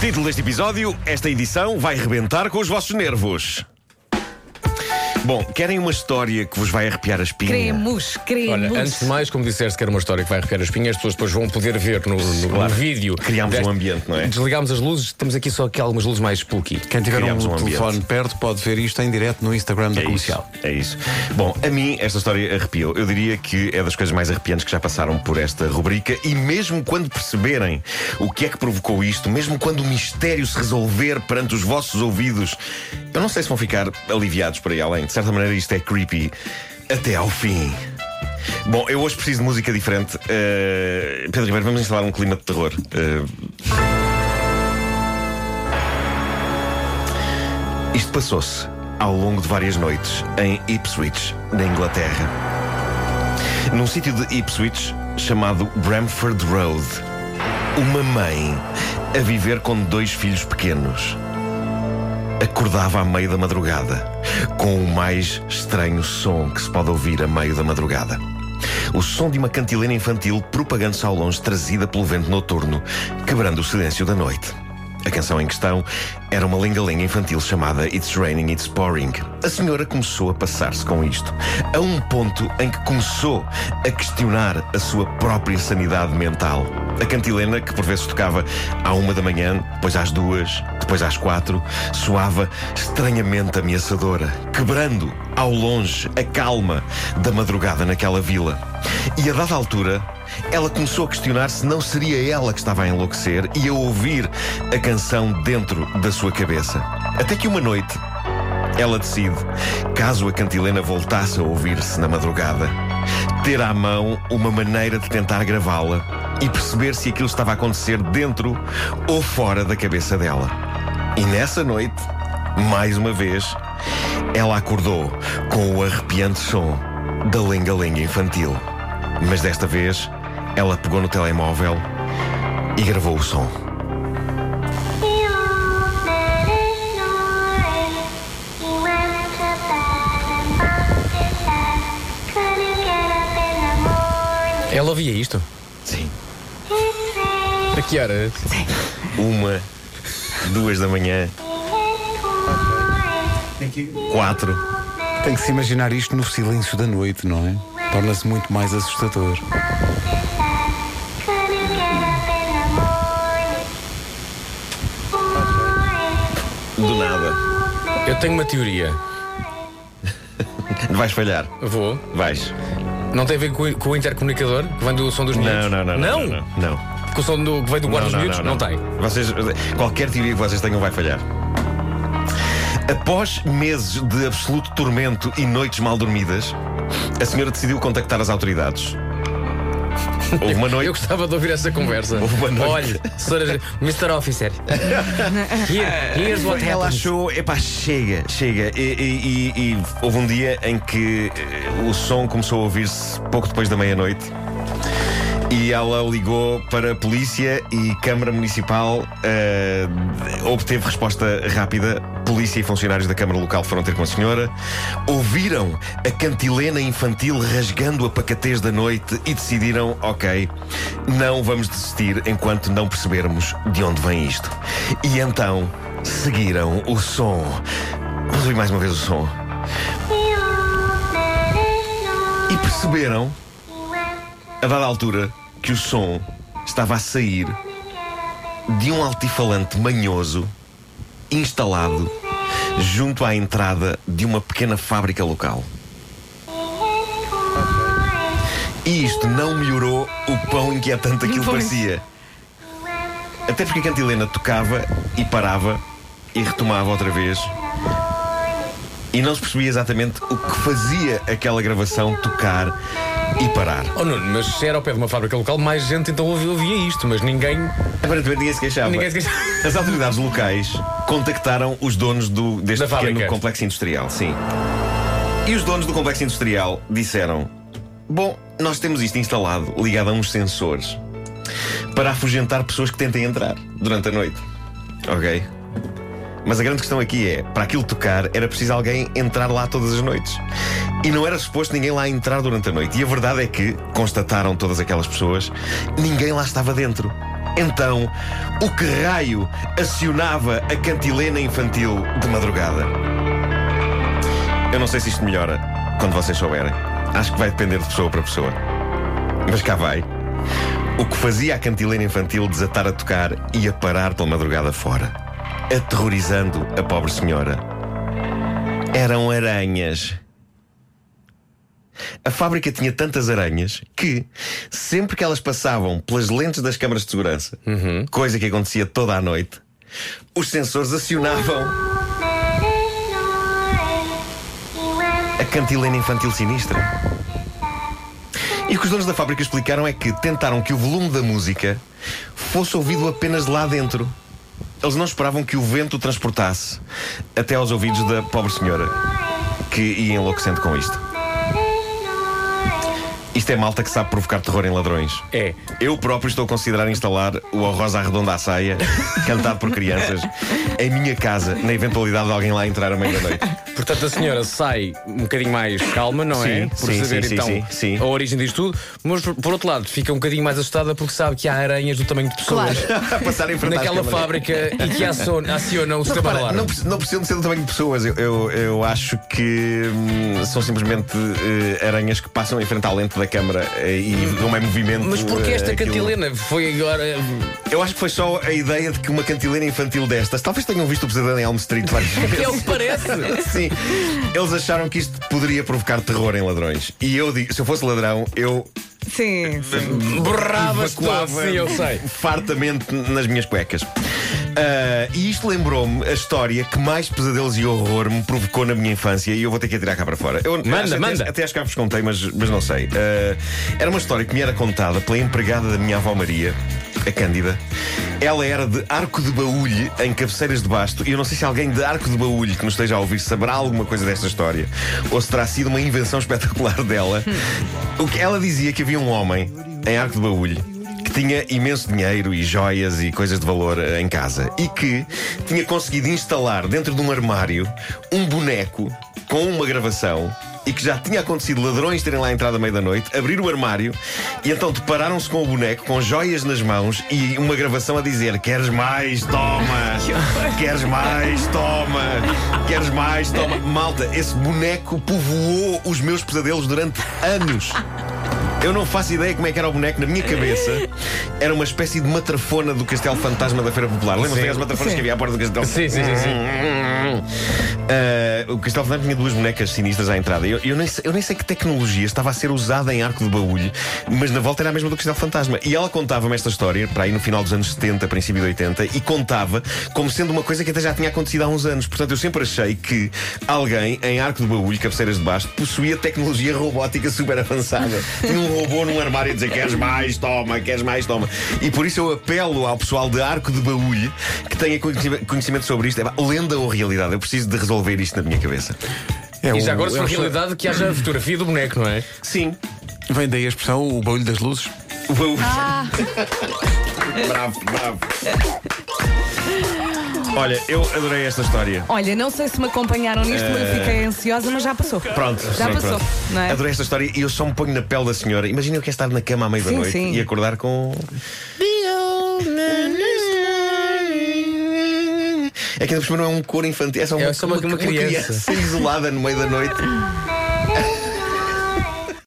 Título deste episódio: Esta edição vai rebentar com os vossos nervos. Bom, querem uma história que vos vai arrepiar a espinha? Queremos, queremos. Olha, antes de mais, como disseste que era uma história que vai arrepiar as espinhas, as pessoas depois vão poder ver no, no, Claro. no vídeo. Criámos deste- um ambiente, não é? Desligámos as luzes, temos aqui só aqui algumas luzes mais spooky. Quem tiver Criámos um, um ambiente. telefone perto pode ver isto em direto no Instagram da É isso, comercial. é isso. Bom, a mim esta história arrepiou. Eu diria que é das coisas mais arrepiantes que já passaram por esta rubrica. E mesmo quando perceberem o que é que provocou isto, mesmo quando o mistério se resolver perante os vossos ouvidos, eu não sei se vão ficar aliviados por aí além. De certa maneira, isto é creepy até ao fim. Bom, eu hoje preciso de música diferente. Uh, Pedro Ribeiro, vamos instalar um clima de terror. Uh, Isto passou-se ao longo de várias noites em Ipswich, na Inglaterra. Num sítio de Ipswich chamado Bramford Road. Uma mãe a viver com dois filhos pequenos. Acordava à meio da madrugada, com o mais estranho som que se pode ouvir a meio da madrugada. O som de uma cantilena infantil propagando-se ao longe, trazida pelo vento noturno, quebrando o silêncio da noite. A canção em questão era uma lingalinha infantil chamada It's Raining, It's Pouring. A senhora começou a passar-se com isto, a um ponto em que começou a questionar a sua própria sanidade mental. A cantilena, que por vezes tocava à uma da manhã, depois às duas, depois às quatro, soava estranhamente ameaçadora, quebrando ao longe a calma da madrugada naquela vila. E a dada altura, ela começou a questionar se não seria ela que estava a enlouquecer e a ouvir a canção dentro da sua cabeça. Até que uma noite, ela decide, caso a cantilena voltasse a ouvir-se na madrugada, ter à mão uma maneira de tentar gravá-la e perceber se aquilo estava a acontecer dentro ou fora da cabeça dela. E nessa noite, mais uma vez, ela acordou com o arrepiante som da lenga-lenga infantil. Mas desta vez, ela pegou no telemóvel e gravou o som. Ela ouvia isto? Sim. A que horas? Uma, duas da manhã, quatro. Tem que se imaginar isto no silêncio da noite, não é? Torna-se muito mais assustador. Do nada. Eu tenho uma teoria. Vais falhar. Vou. Vais. Não tem a ver com, o- com o intercomunicador que vem do som dos miúdos? Não, não, não. Não? Não? não, não. Com o som do, que vem do guarda dos miúdos? Não, tem. Vocês, qualquer teoria que vocês tenham vai falhar. Após meses de absoluto tormento e noites mal dormidas, a senhora decidiu contactar as autoridades. Houve uma Eu noite. gostava de ouvir essa conversa. Houve uma noite. Olha, senhora, Mr. Officer. Here, here's what Ela happens. achou, epá, chega, chega. E, e- e- e houve um dia em que eh, o som começou a ouvir-se pouco depois da meia-noite. E ela ligou para a polícia e Câmara Municipal eh, obteve resposta rápida. Polícia e funcionários da Câmara Local foram ter com a senhora. Ouviram a cantilena infantil rasgando a pacatez da noite e decidiram: ok, não vamos desistir enquanto não percebermos de onde vem isto. E então seguiram o som. Vamos ouvir mais uma vez o som. E perceberam a dada altura que o som estava a sair de um altifalante manhoso instalado junto à entrada de uma pequena fábrica local. E isto não melhorou o quão inquietante aquilo Pois. parecia. Até porque a cantilena tocava e parava e retomava outra vez. E não se percebia exatamente o que fazia aquela gravação tocar e parar. Oh Nuno, mas se era ao pé de uma fábrica local, mais gente então ouvia, ouvia isto, mas ninguém. Aparentemente ninguém se queixava. Ninguém se queixava. As autoridades locais contactaram os donos do, deste Da pequeno fábrica. complexo industrial, sim. E os donos do complexo industrial disseram: Bom, nós temos isto instalado, ligado a uns sensores, para afugentar pessoas que tentem entrar durante a noite. Ok? Mas a grande questão aqui é: para aquilo tocar, era preciso alguém entrar lá todas as noites. E não era suposto ninguém lá entrar durante a noite. E a verdade é que, constataram todas aquelas pessoas, ninguém lá estava dentro. Então, o que raio acionava a cantilena infantil de madrugada? Eu não sei se isto melhora quando vocês souberem. Acho que vai depender de pessoa para pessoa. Mas cá vai. O que fazia a cantilena infantil desatar a tocar e a parar pela madrugada fora, aterrorizando a pobre senhora, eram aranhas. A fábrica tinha tantas aranhas que, sempre que elas passavam pelas lentes das câmaras de segurança, coisa que acontecia toda a noite, os sensores acionavam a cantilena infantil sinistra. E o que os donos da fábrica explicaram é que tentaram que o volume da música fosse ouvido apenas lá dentro. Eles não esperavam que o vento o transportasse até aos ouvidos da pobre senhora, que ia enlouquecendo com isto. Isto é malta que sabe provocar terror em ladrões. É. Eu próprio estou a considerar instalar o A Rosa Arredonda à Saia, cantado por crianças, em minha casa, na eventualidade de alguém lá entrar à meia-noite. Portanto, a senhora sai um bocadinho mais calma, não é? Sim, Por sim, saber sim, então sim, sim. a origem disto tudo. Mas, por por outro lado, fica um bocadinho mais assustada porque sabe que há aranhas do tamanho de pessoas a passar em frente às naquela câmaras. fábrica e que aciona, aciona o Não, sistema de repara, alarme. não, não precisam de ser do tamanho de pessoas. Eu, eu, eu acho que hum, são simplesmente eh, aranhas que passam em frente à lente da câmara eh, e não é movimento. Mas porquê esta eh, aquilo. cantilena? Foi agora. Eu acho que foi só a ideia de que uma cantilena infantil destas, talvez tenham visto o pesadelo em Elm Street várias vezes. É o que parece. Sim, eles acharam que isto poderia provocar terror em ladrões. E eu digo, se eu fosse ladrão, eu Sim, sim. Evacuava sim, eu sei. fartamente nas minhas cuecas. Ah, e isto lembrou-me a história que mais pesadelos e horror me provocou na minha infância e eu vou ter que atirar cá para fora. Eu, Manda, acho- até- manda. Até acho que já vos contei, mas, mas não sei. Ah, era uma história que me era contada pela empregada da minha avó Maria, a Cândida. Ela era de Arco de Baúlho, em Cabeceiras de Basto. E eu não sei se alguém de Arco de Baúlho que nos esteja a ouvir saberá alguma coisa desta história ou se terá sido uma invenção espetacular dela. O que ela dizia que havia um homem em Arco de Baúlho que tinha imenso dinheiro e joias e coisas de valor eh, em casa e que tinha conseguido instalar dentro de um armário um boneco com uma gravação e que já tinha acontecido ladrões terem lá entrado à meia da noite, abrir o armário e então depararam-se com o boneco com joias nas mãos e uma gravação a dizer: Queres mais? Toma! Queres mais? Toma! Queres mais? Toma! Malta, esse boneco povoou os meus pesadelos durante anos. Eu não faço ideia como é que era o boneco na minha cabeça. Era uma espécie de matrafona do Castelo Fantasma da Feira Popular. Lembra-se Sim. das matrafonas que havia à porta do Castelo? Sim, sim, sim, sim. Ah, o Castelo Fantasma tinha duas bonecas sinistras à entrada. Eu, eu, nem sei, eu nem sei que tecnologia estava a ser usada em Arco de Baúlho, mas na volta era a mesma do Castelo Fantasma. E ela contava-me esta história, para aí no final dos anos 70, princípio de 80, e contava como sendo uma coisa que até já tinha acontecido há uns anos. Portanto, eu sempre achei que alguém em Arco de Baúlho, cabeceiras de baixo, possuía tecnologia robótica super avançada. Tinha um robô num armário a dizer queres mais, toma, queres mais, toma. E por isso eu apelo ao pessoal de Arco de Baúlho que tenha conhecimento sobre isto. É lenda ou realidade? Eu preciso de resolver isto na minha cabeça. É E já agora, se é for o- realidade, que haja a fotografia do boneco, não é? Sim. Vem daí a expressão o barulho das luzes. O baú. bravo, bravo. Olha, eu adorei esta história. Olha, não sei se me acompanharam nisto, mas eu fiquei ansiosa, mas já passou. Pronto, Já sim, passou, pronto. não é? Adorei esta história e eu só me ponho na pele da senhora. Imagina eu quero estar na cama à meia da Sim, noite sim. e acordar com. É que ainda por cima não é um coro infantil, é só uma, É só uma- uma criança. isolada no meio da noite.